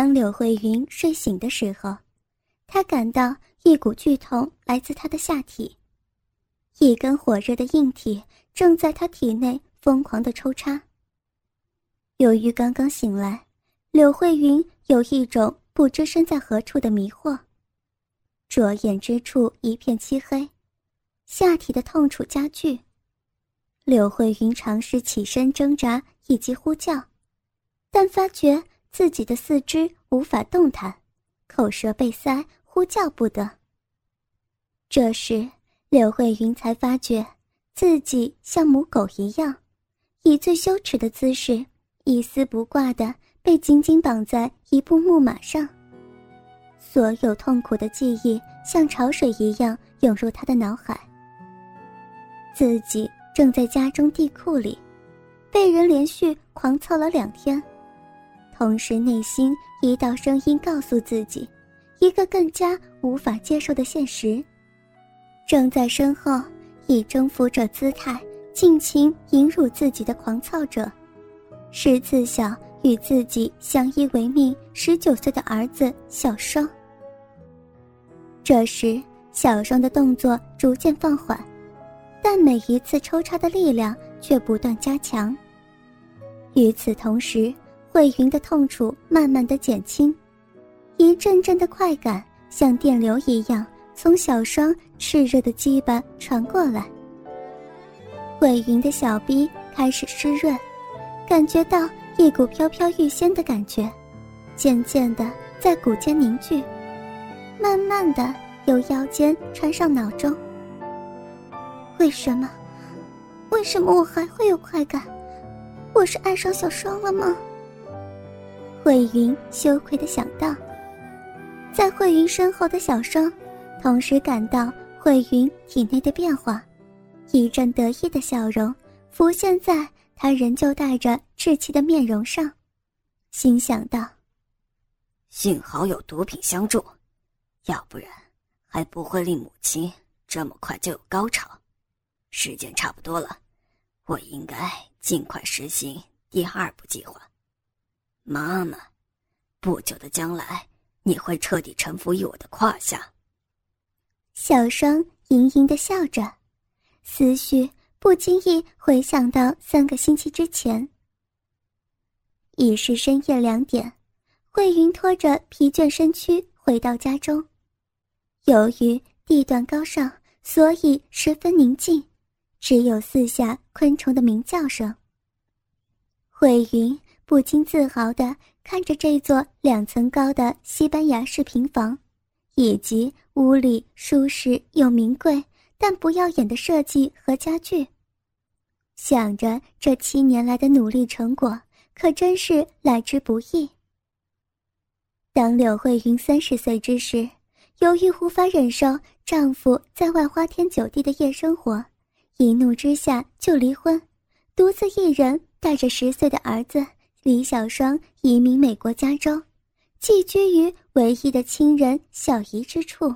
当柳慧云睡醒的时候，她感到一股剧痛来自她的下体，一根火热的硬体正在她体内疯狂的抽插。由于刚刚醒来，柳慧云有一种不知身在何处的迷惑，着眼之处一片漆黑，下体的痛楚加剧。柳慧云尝试起身挣扎以及呼叫，但发觉。自己的四肢无法动弹，口舌被塞，呼叫不得。这时，柳慧云才发觉自己像母狗一样，以最羞耻的姿势，一丝不挂的被紧紧绑在一部木马上。所有痛苦的记忆像潮水一样涌入他的脑海。自己正在家中地库里，被人连续狂操了两天。同时，内心一道声音告诉自己，一个更加无法接受的现实，正在身后以征服者姿态尽情淫辱自己的狂躁者，是自小与自己相依为命十九岁的儿子小双。这时，小双的动作逐渐放缓，但每一次抽插的力量却不断加强。与此同时，慧云的痛楚慢慢的减轻，一阵阵的快感像电流一样从小双炽热的鸡巴传过来。慧云的小臂开始湿润，感觉到一股飘飘欲仙的感觉，渐渐的在骨间凝聚，慢慢的由腰间传上脑中。为什么？为什么我还会有快感？我是爱上小双了吗？慧云羞愧的想到，在慧云身后的小双，同时感到慧云体内的变化，一阵得意的笑容浮现在他仍旧带着稚气的面容上，心想道：“幸好有毒品相助，要不然还不会令母亲这么快就有高潮。时间差不多了，我应该尽快实行第二步计划。”妈妈，不久的将来，你会彻底臣服于我的胯下。小双盈盈的笑着，思绪不经意回想到三个星期之前。已是深夜两点，慧云拖着疲倦身躯回到家中。由于地段高尚，所以十分宁静，只有四下昆虫的鸣叫声。慧云。不禁自豪地看着这座两层高的西班牙式平房，以及屋里舒适又名贵但不耀眼的设计和家具。想着这七年来的努力成果，可真是来之不易。当柳慧云三十岁之时，由于无法忍受丈夫在外花天酒地的夜生活，一怒之下就离婚，独自一人带着十岁的儿子。李小双移民美国加州，寄居于唯一的亲人小姨之处。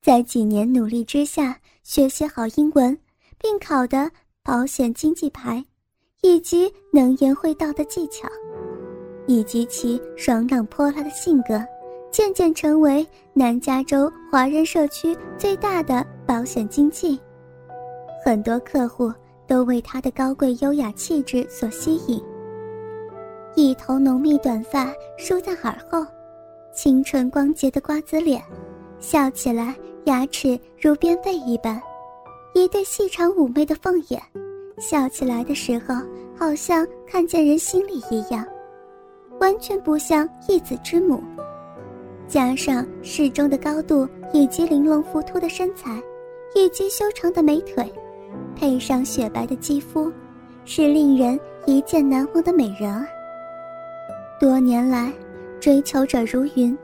在几年努力之下，学习好英文，并考得保险经纪牌，以及能言会道的技巧，以及其爽朗泼辣的性格，渐渐成为南加州华人社区最大的保险经纪。很多客户都为他的高贵优雅气质所吸引。一头浓密短发梳在耳后，清纯光洁的瓜子脸，笑起来牙齿如边贝一般，一对细长妩媚的凤眼，笑起来的时候好像看见人心里一样，完全不像一子之母。加上适中的高度以及玲珑浮凸的身材，以及修长的美腿，配上雪白的肌肤，是令人一见难忘的美人儿。多年来，追求者如云，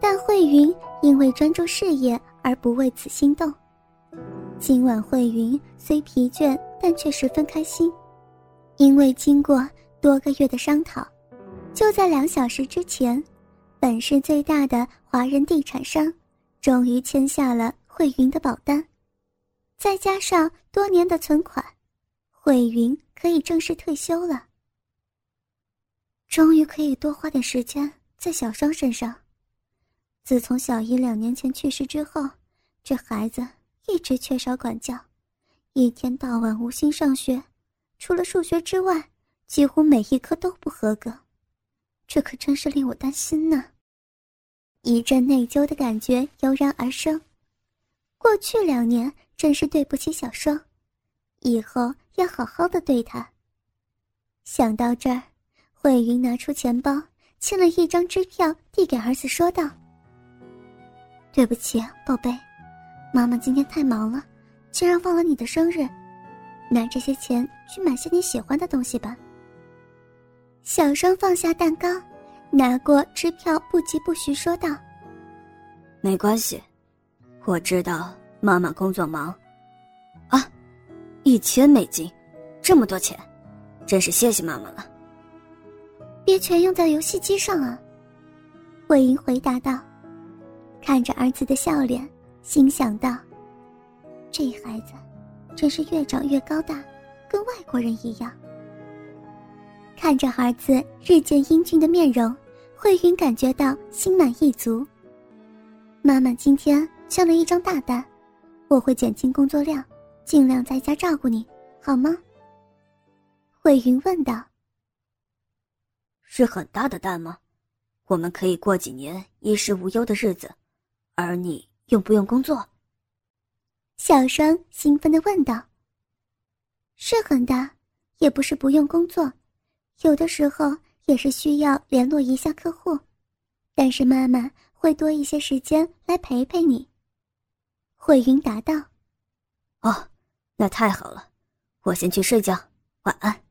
但慧云因为专注事业而不为此心动。今晚慧云虽疲倦，但却十分开心，因为经过多个月的商讨，就在两小时之前，本市最大的华人地产商终于签下了慧云的保单，再加上多年的存款，慧云可以正式退休了。终于可以多花点时间在小双身上。自从小姨两年前去世之后，这孩子一直缺少管教，一天到晚无心上学，除了数学之外，几乎每一科都不合格。这可真是令我担心呢。一阵内疚的感觉油然而生。过去两年真是对不起小双，以后要好好的对她。想到这儿，魏云拿出钱包，签了一张支票，递给儿子，说道：“对不起，宝贝，妈妈今天太忙了，竟然忘了你的生日。拿这些钱去买些你喜欢的东西吧。”小双放下蛋糕，拿过支票，不疾不徐说道：“没关系，我知道妈妈工作忙。啊，一千美金，这么多钱，真是谢谢妈妈了。别全用在游戏机上啊。”慧英回答道，看着儿子的笑脸，心想道：“这孩子，真是越长越高大，跟外国人一样。”看着儿子日渐英俊的面容，慧云感觉到心满意足。妈妈今天签了一张大单，我会减轻工作量，尽量在家照顾你，好吗？慧云问道。是很大的蛋吗？我们可以过几年衣食无忧的日子，而你用不用工作？小双兴奋的问道。是很大，也不是不用工作。有的时候也是需要联络一下客户，但是妈妈会多一些时间来陪陪你。慧云答道：“哦，那太好了，我先去睡觉，晚安。”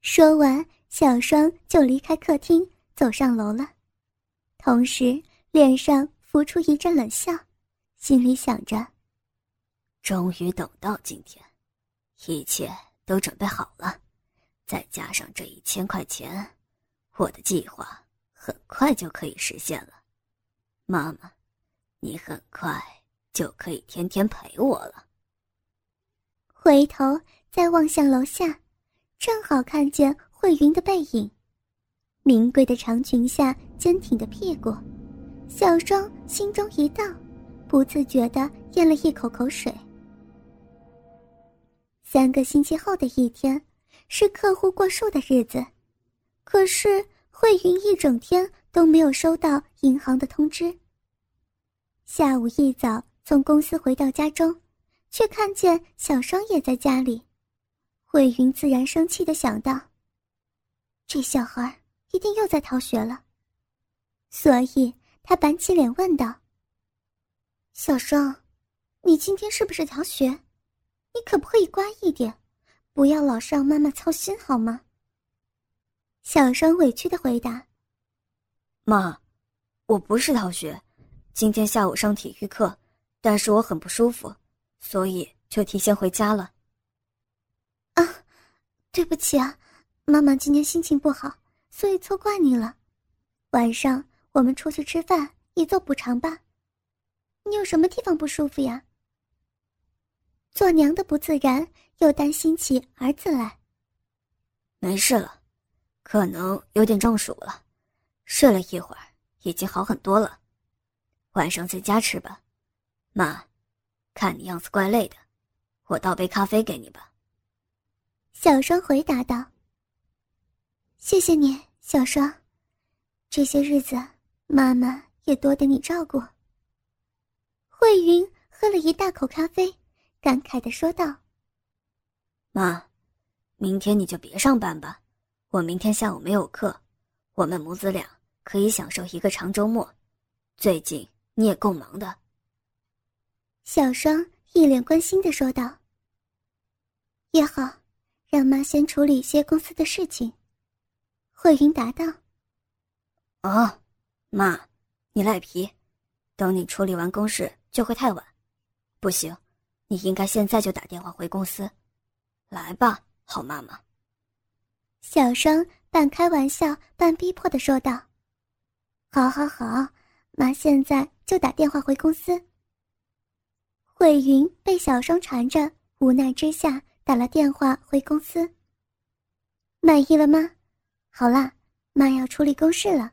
说完，小双就离开客厅，走上楼了，同时脸上浮出一阵冷笑，心里想着：“终于等到今天，一切都准备好了。”再加上这一千块钱，我的计划很快就可以实现了。妈妈，你很快就可以天天陪我了。回头再望向楼下，正好看见慧云的背影，名贵的长裙下坚挺的屁股，小双心中一荡，不自觉的咽了一口口水。三个星期后的一天。是客户过数的日子，可是慧云一整天都没有收到银行的通知。下午一早从公司回到家中，却看见小双也在家里，慧云自然生气的想到：这小孩一定又在逃学了，所以他板起脸问道：“小双，你今天是不是逃学？你可不可以乖一点？”不要老是让妈妈操心好吗？小双委屈的回答：“妈，我不是逃学，今天下午上体育课，但是我很不舒服，所以就提前回家了。”啊，对不起啊，妈妈今天心情不好，所以错怪你了。晚上我们出去吃饭，以作补偿吧。你有什么地方不舒服呀？做娘的不自然。又担心起儿子来。没事了，可能有点中暑了，睡了一会儿，已经好很多了。晚上在家吃吧，妈，看你样子怪累的，我倒杯咖啡给你吧。小双回答道：“谢谢你，小双，这些日子妈妈也多得你照顾。”慧云喝了一大口咖啡，感慨的说道。妈，明天你就别上班吧，我明天下午没有课，我们母子俩可以享受一个长周末。最近你也够忙的。小双一脸关心的说道。也好，让妈先处理一些公司的事情。慧云答道。哦，妈，你赖皮，等你处理完公事就会太晚，不行，你应该现在就打电话回公司。来吧，好妈妈。小双半开玩笑半逼迫的说道：“好好好，妈现在就打电话回公司。”慧云被小双缠着，无奈之下打了电话回公司。满意了吗？好啦，妈要处理公事了。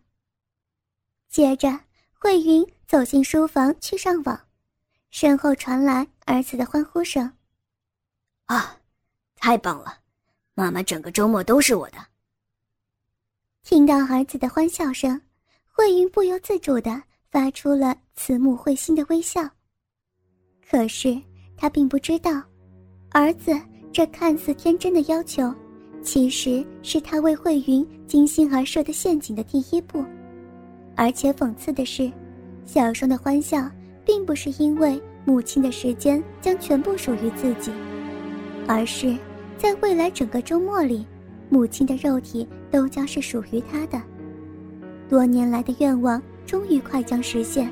接着，慧云走进书房去上网，身后传来儿子的欢呼声：“啊，太棒了！妈妈整个周末都是我的。”听到儿子的欢笑声，慧云不由自主的发出了慈母会心的微笑。可是她并不知道，儿子这看似天真的要求。其实是他为慧云精心而设的陷阱的第一步，而且讽刺的是，小双的欢笑并不是因为母亲的时间将全部属于自己，而是在未来整个周末里，母亲的肉体都将是属于他的。多年来的愿望终于快将实现，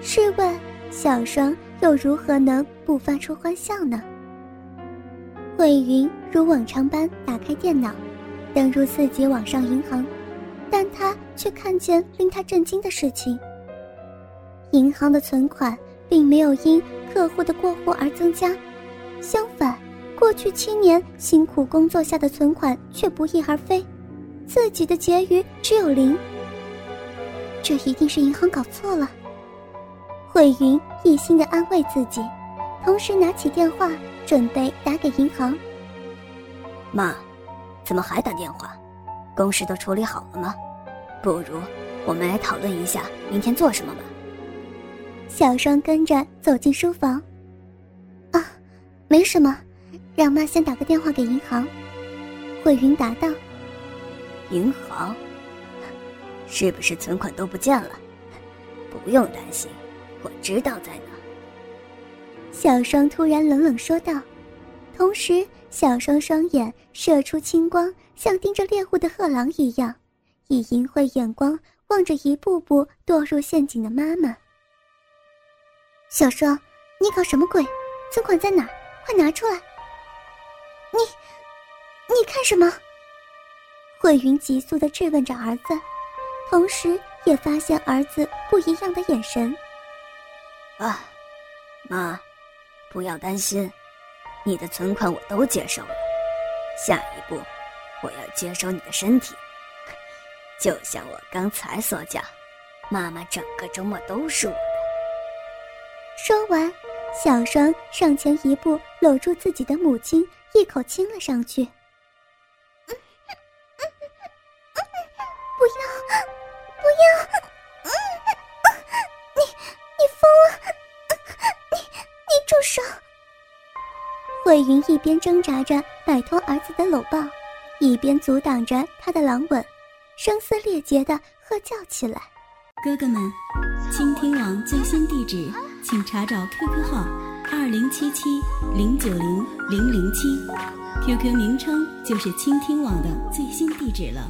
试问小双又如何能不发出欢笑呢？慧云如往常般打开电脑，登入自己网上银行，但她却看见令她震惊的事情：银行的存款并没有因客户的过户而增加，相反，过去七年辛苦工作下的存款却不翼而飞，自己的结余只有零。这一定是银行搞错了。慧云一心的安慰自己，同时拿起电话。准备打给银行。妈，怎么还打电话？公事都处理好了吗？不如我们来讨论一下明天做什么吧。小双跟着走进书房。啊，没什么，让妈先打个电话给银行。慧云答道。银行？是不是存款都不见了？不用担心，我知道在哪。小双突然冷冷说道，同时小双双眼射出青光，像盯着猎物的饿狼一样，以淫秽眼光望着一步步堕入陷阱的妈妈。小双，你搞什么鬼？存款在哪？快拿出来！你，你看什么？慧云急速的质问着儿子，同时也发现儿子不一样的眼神。啊，妈。不要担心，你的存款我都接收了。下一步，我要接收你的身体，就像我刚才所讲，妈妈整个周末都是我的。说完，小双上前一步，搂住自己的母亲，一口亲了上去。不要，不要！慧云一边挣扎着摆脱儿子的搂抱，一边阻挡着他的狼吻，声嘶力竭的喝叫起来：“哥哥们，倾听网最新地址，请查找 QQ 号二零七七零九零零零七，QQ 名称就是倾听网的最新地址了。”